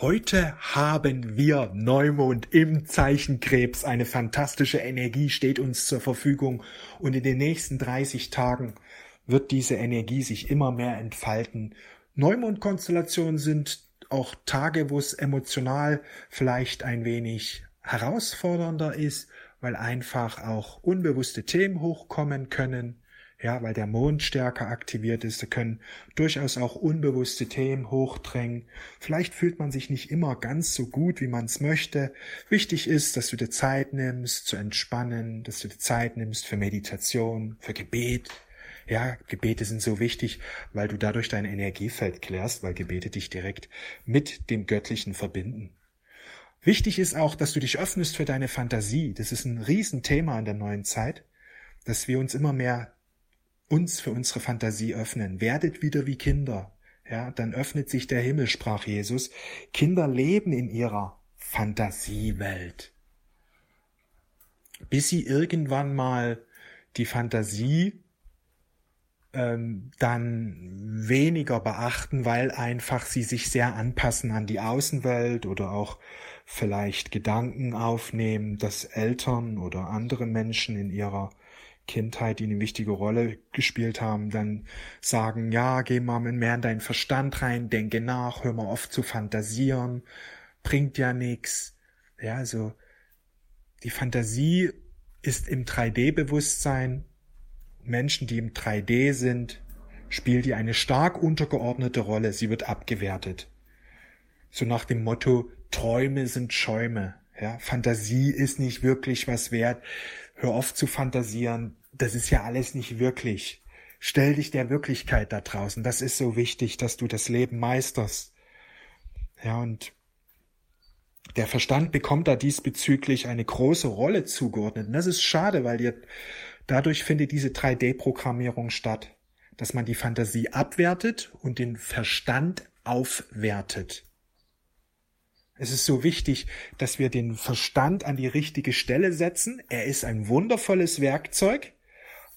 Heute haben wir Neumond im Zeichen Krebs. Eine fantastische Energie steht uns zur Verfügung und in den nächsten 30 Tagen wird diese Energie sich immer mehr entfalten. Neumondkonstellationen sind auch Tage, wo es emotional vielleicht ein wenig herausfordernder ist, weil einfach auch unbewusste Themen hochkommen können ja, weil der Mond stärker aktiviert ist, da können durchaus auch unbewusste Themen hochdrängen. Vielleicht fühlt man sich nicht immer ganz so gut, wie man es möchte. Wichtig ist, dass du dir Zeit nimmst zu entspannen, dass du dir Zeit nimmst für Meditation, für Gebet. Ja, Gebete sind so wichtig, weil du dadurch dein Energiefeld klärst, weil Gebete dich direkt mit dem Göttlichen verbinden. Wichtig ist auch, dass du dich öffnest für deine Fantasie. Das ist ein Riesenthema in der neuen Zeit, dass wir uns immer mehr uns für unsere Fantasie öffnen. Werdet wieder wie Kinder. Ja, dann öffnet sich der Himmel, sprach Jesus. Kinder leben in ihrer Fantasiewelt. Bis sie irgendwann mal die Fantasie ähm, dann weniger beachten, weil einfach sie sich sehr anpassen an die Außenwelt oder auch vielleicht Gedanken aufnehmen, dass Eltern oder andere Menschen in ihrer Kindheit, die eine wichtige Rolle gespielt haben, dann sagen, ja, geh mal mehr in deinen Verstand rein, denke nach, hör mal oft zu fantasieren, bringt ja nix. Ja, also die Fantasie ist im 3D-Bewusstsein. Menschen, die im 3D sind, spielt die eine stark untergeordnete Rolle. Sie wird abgewertet. So nach dem Motto, Träume sind Schäume. Ja, Fantasie ist nicht wirklich was wert. Hör auf zu fantasieren das ist ja alles nicht wirklich. Stell dich der Wirklichkeit da draußen. Das ist so wichtig, dass du das Leben meisterst. Ja, und der Verstand bekommt da diesbezüglich eine große Rolle zugeordnet. Und das ist schade, weil dir, dadurch findet diese 3D-Programmierung statt, dass man die Fantasie abwertet und den Verstand aufwertet. Es ist so wichtig, dass wir den Verstand an die richtige Stelle setzen. Er ist ein wundervolles Werkzeug,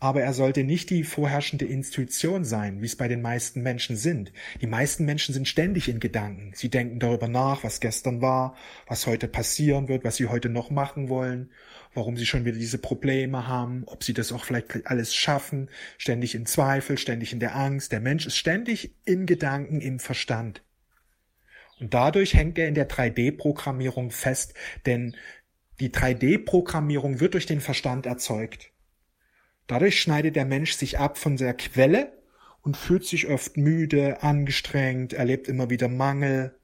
aber er sollte nicht die vorherrschende Intuition sein, wie es bei den meisten Menschen sind. Die meisten Menschen sind ständig in Gedanken. Sie denken darüber nach, was gestern war, was heute passieren wird, was sie heute noch machen wollen, warum sie schon wieder diese Probleme haben, ob sie das auch vielleicht alles schaffen, ständig in Zweifel, ständig in der Angst. Der Mensch ist ständig in Gedanken im Verstand. Und dadurch hängt er in der 3D-Programmierung fest, denn die 3D-Programmierung wird durch den Verstand erzeugt. Dadurch schneidet der Mensch sich ab von der Quelle und fühlt sich oft müde, angestrengt, erlebt immer wieder Mangel.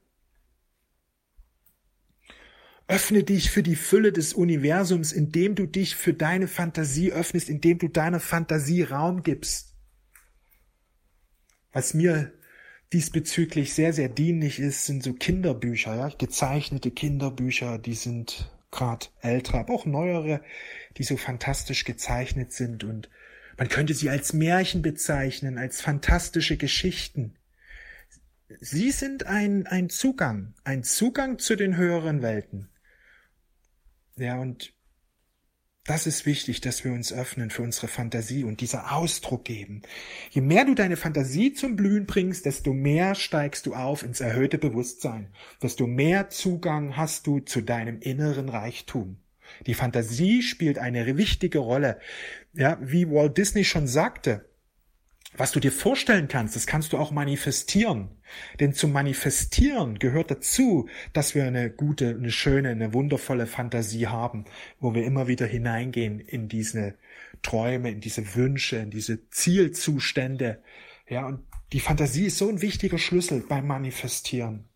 Öffne dich für die Fülle des Universums, indem du dich für deine Fantasie öffnest, indem du deiner Fantasie Raum gibst. Was mir diesbezüglich sehr, sehr dienlich ist, sind so Kinderbücher, ja, gezeichnete Kinderbücher, die sind gerade ältere, aber auch neuere, die so fantastisch gezeichnet sind und man könnte sie als Märchen bezeichnen, als fantastische Geschichten. Sie sind ein, ein Zugang, ein Zugang zu den höheren Welten. Ja, und das ist wichtig, dass wir uns öffnen für unsere Fantasie und dieser Ausdruck geben. Je mehr du deine Fantasie zum Blühen bringst, desto mehr steigst du auf ins erhöhte Bewusstsein, desto mehr Zugang hast du zu deinem inneren Reichtum. Die Fantasie spielt eine wichtige Rolle. Ja, wie Walt Disney schon sagte, was du dir vorstellen kannst, das kannst du auch manifestieren. Denn zum Manifestieren gehört dazu, dass wir eine gute, eine schöne, eine wundervolle Fantasie haben, wo wir immer wieder hineingehen in diese Träume, in diese Wünsche, in diese Zielzustände. Ja, und die Fantasie ist so ein wichtiger Schlüssel beim Manifestieren.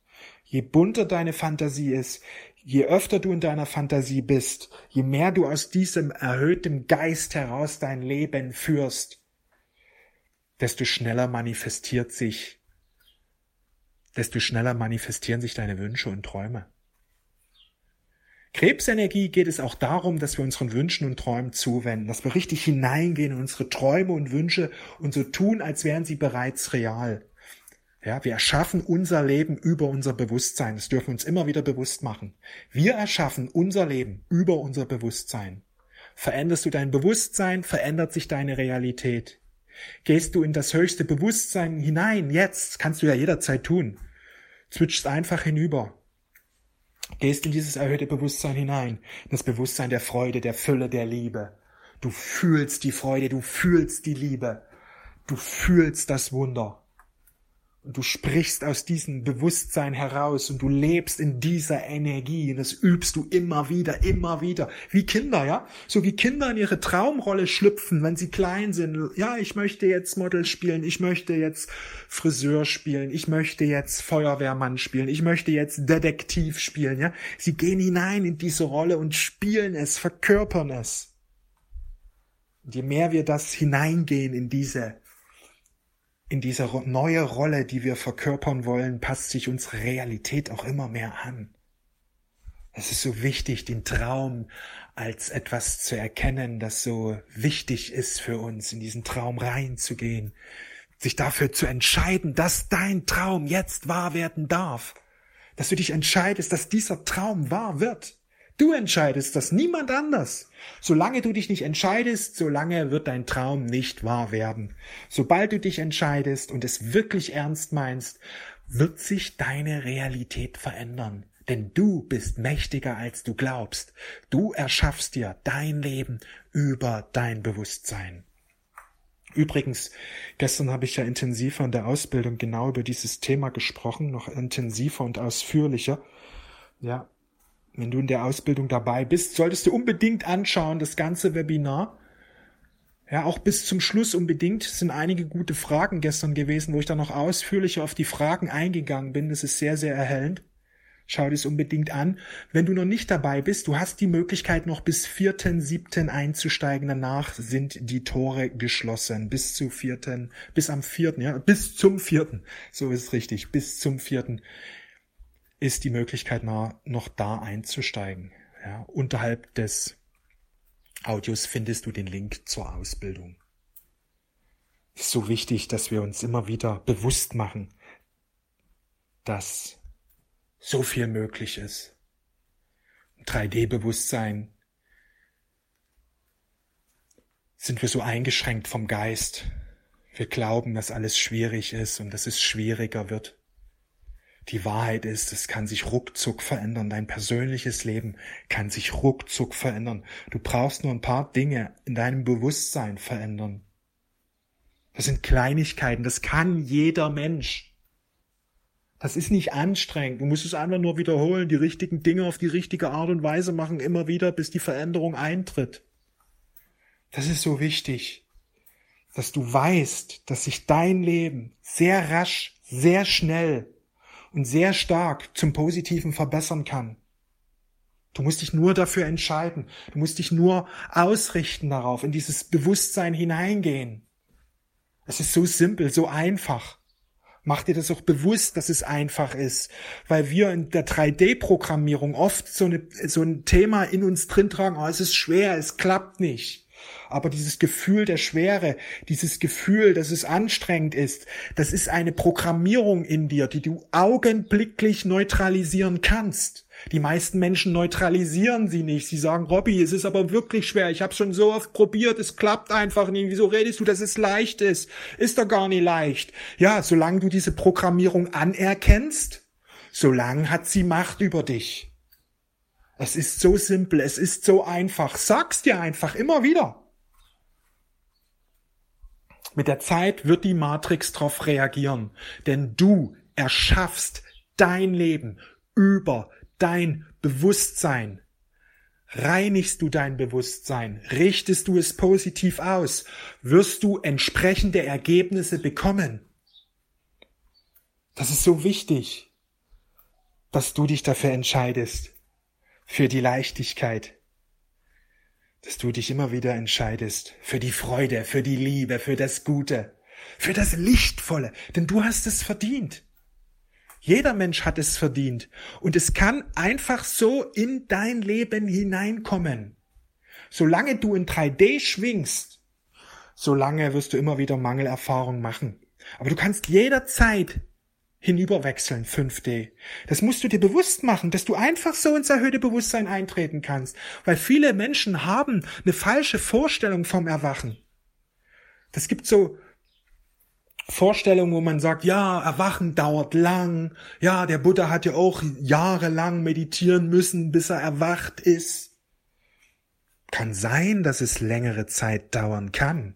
Je bunter deine Fantasie ist, je öfter du in deiner Fantasie bist, je mehr du aus diesem erhöhten Geist heraus dein Leben führst, desto schneller manifestiert sich, desto schneller manifestieren sich deine Wünsche und Träume. Krebsenergie geht es auch darum, dass wir unseren Wünschen und Träumen zuwenden, dass wir richtig hineingehen in unsere Träume und Wünsche und so tun, als wären sie bereits real. Ja, wir erschaffen unser Leben über unser Bewusstsein. Das dürfen wir uns immer wieder bewusst machen. Wir erschaffen unser Leben über unser Bewusstsein. Veränderst du dein Bewusstsein, verändert sich deine Realität. Gehst du in das höchste Bewusstsein hinein, jetzt, kannst du ja jederzeit tun. Switchst einfach hinüber. gehst in dieses erhöhte Bewusstsein hinein, in das Bewusstsein der Freude, der Fülle, der Liebe. Du fühlst die Freude, du fühlst die Liebe, du fühlst das Wunder. Und du sprichst aus diesem Bewusstsein heraus und du lebst in dieser Energie und das übst du immer wieder, immer wieder. Wie Kinder, ja? So wie Kinder in ihre Traumrolle schlüpfen, wenn sie klein sind. Ja, ich möchte jetzt Model spielen, ich möchte jetzt Friseur spielen, ich möchte jetzt Feuerwehrmann spielen, ich möchte jetzt Detektiv spielen, ja? Sie gehen hinein in diese Rolle und spielen es, verkörpern es. Und je mehr wir das hineingehen in diese in dieser neue Rolle, die wir verkörpern wollen, passt sich unsere Realität auch immer mehr an. Es ist so wichtig, den Traum als etwas zu erkennen, das so wichtig ist für uns, in diesen Traum reinzugehen, sich dafür zu entscheiden, dass dein Traum jetzt wahr werden darf, dass du dich entscheidest, dass dieser Traum wahr wird. Du entscheidest das, niemand anders. Solange du dich nicht entscheidest, solange wird dein Traum nicht wahr werden. Sobald du dich entscheidest und es wirklich ernst meinst, wird sich deine Realität verändern. Denn du bist mächtiger als du glaubst. Du erschaffst dir dein Leben über dein Bewusstsein. Übrigens, gestern habe ich ja intensiver in der Ausbildung genau über dieses Thema gesprochen, noch intensiver und ausführlicher. Ja, wenn du in der Ausbildung dabei bist, solltest du unbedingt anschauen, das ganze Webinar. Ja, auch bis zum Schluss unbedingt. Es sind einige gute Fragen gestern gewesen, wo ich dann noch ausführlicher auf die Fragen eingegangen bin. Das ist sehr, sehr erhellend. Schau dir es unbedingt an. Wenn du noch nicht dabei bist, du hast die Möglichkeit noch bis vierten, siebten einzusteigen. Danach sind die Tore geschlossen. Bis zu vierten, bis am vierten, ja, bis zum vierten. So ist es richtig. Bis zum vierten ist die Möglichkeit noch da einzusteigen. Ja, unterhalb des Audios findest du den Link zur Ausbildung. Ist so wichtig, dass wir uns immer wieder bewusst machen, dass so viel möglich ist. 3D-Bewusstsein sind wir so eingeschränkt vom Geist. Wir glauben, dass alles schwierig ist und dass es schwieriger wird. Die Wahrheit ist, es kann sich ruckzuck verändern. Dein persönliches Leben kann sich ruckzuck verändern. Du brauchst nur ein paar Dinge in deinem Bewusstsein verändern. Das sind Kleinigkeiten, das kann jeder Mensch. Das ist nicht anstrengend. Du musst es einfach nur wiederholen, die richtigen Dinge auf die richtige Art und Weise machen, immer wieder, bis die Veränderung eintritt. Das ist so wichtig, dass du weißt, dass sich dein Leben sehr rasch, sehr schnell und sehr stark zum Positiven verbessern kann. Du musst dich nur dafür entscheiden. Du musst dich nur ausrichten darauf, in dieses Bewusstsein hineingehen. Es ist so simpel, so einfach. Mach dir das auch bewusst, dass es einfach ist, weil wir in der 3D-Programmierung oft so, eine, so ein Thema in uns drin tragen, oh, es ist schwer, es klappt nicht. Aber dieses Gefühl der Schwere, dieses Gefühl, dass es anstrengend ist, das ist eine Programmierung in dir, die du augenblicklich neutralisieren kannst. Die meisten Menschen neutralisieren sie nicht. Sie sagen, Robby, es ist aber wirklich schwer. Ich habe schon so oft probiert, es klappt einfach nicht. Wieso redest du, dass es leicht ist? Ist doch gar nicht leicht. Ja, solange du diese Programmierung anerkennst, solange hat sie Macht über dich. Es ist so simpel, es ist so einfach. Sag's dir einfach immer wieder. Mit der Zeit wird die Matrix darauf reagieren, denn du erschaffst dein Leben über dein Bewusstsein. Reinigst du dein Bewusstsein, richtest du es positiv aus, wirst du entsprechende Ergebnisse bekommen. Das ist so wichtig, dass du dich dafür entscheidest, für die Leichtigkeit, dass du dich immer wieder entscheidest für die Freude, für die Liebe, für das Gute, für das Lichtvolle, denn du hast es verdient. Jeder Mensch hat es verdient und es kann einfach so in dein Leben hineinkommen. Solange du in 3D schwingst, solange wirst du immer wieder Mangelerfahrung machen. Aber du kannst jederzeit hinüberwechseln, 5D. Das musst du dir bewusst machen, dass du einfach so ins erhöhte Bewusstsein eintreten kannst, weil viele Menschen haben eine falsche Vorstellung vom Erwachen. Das gibt so Vorstellungen, wo man sagt, ja, Erwachen dauert lang, ja, der Buddha hat ja auch jahrelang meditieren müssen, bis er erwacht ist. Kann sein, dass es längere Zeit dauern kann.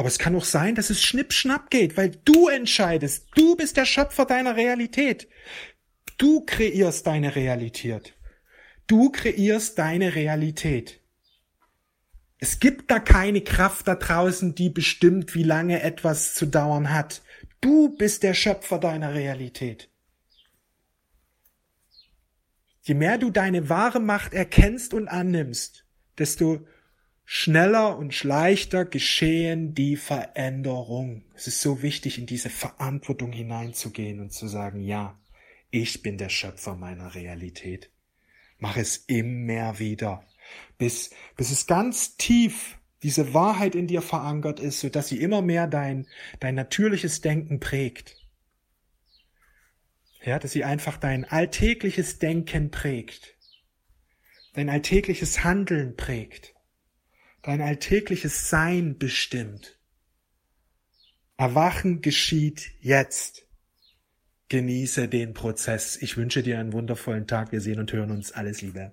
Aber es kann auch sein, dass es schnippschnapp geht, weil du entscheidest. Du bist der Schöpfer deiner Realität. Du kreierst deine Realität. Du kreierst deine Realität. Es gibt da keine Kraft da draußen, die bestimmt, wie lange etwas zu dauern hat. Du bist der Schöpfer deiner Realität. Je mehr du deine wahre Macht erkennst und annimmst, desto schneller und leichter geschehen die Veränderung. Es ist so wichtig, in diese Verantwortung hineinzugehen und zu sagen, ja, ich bin der Schöpfer meiner Realität. Mach es immer wieder, bis, bis es ganz tief diese Wahrheit in dir verankert ist, so dass sie immer mehr dein, dein natürliches Denken prägt. Ja, dass sie einfach dein alltägliches Denken prägt, dein alltägliches Handeln prägt dein alltägliches Sein bestimmt. Erwachen geschieht jetzt. Genieße den Prozess. Ich wünsche dir einen wundervollen Tag. Wir sehen und hören uns. Alles Liebe.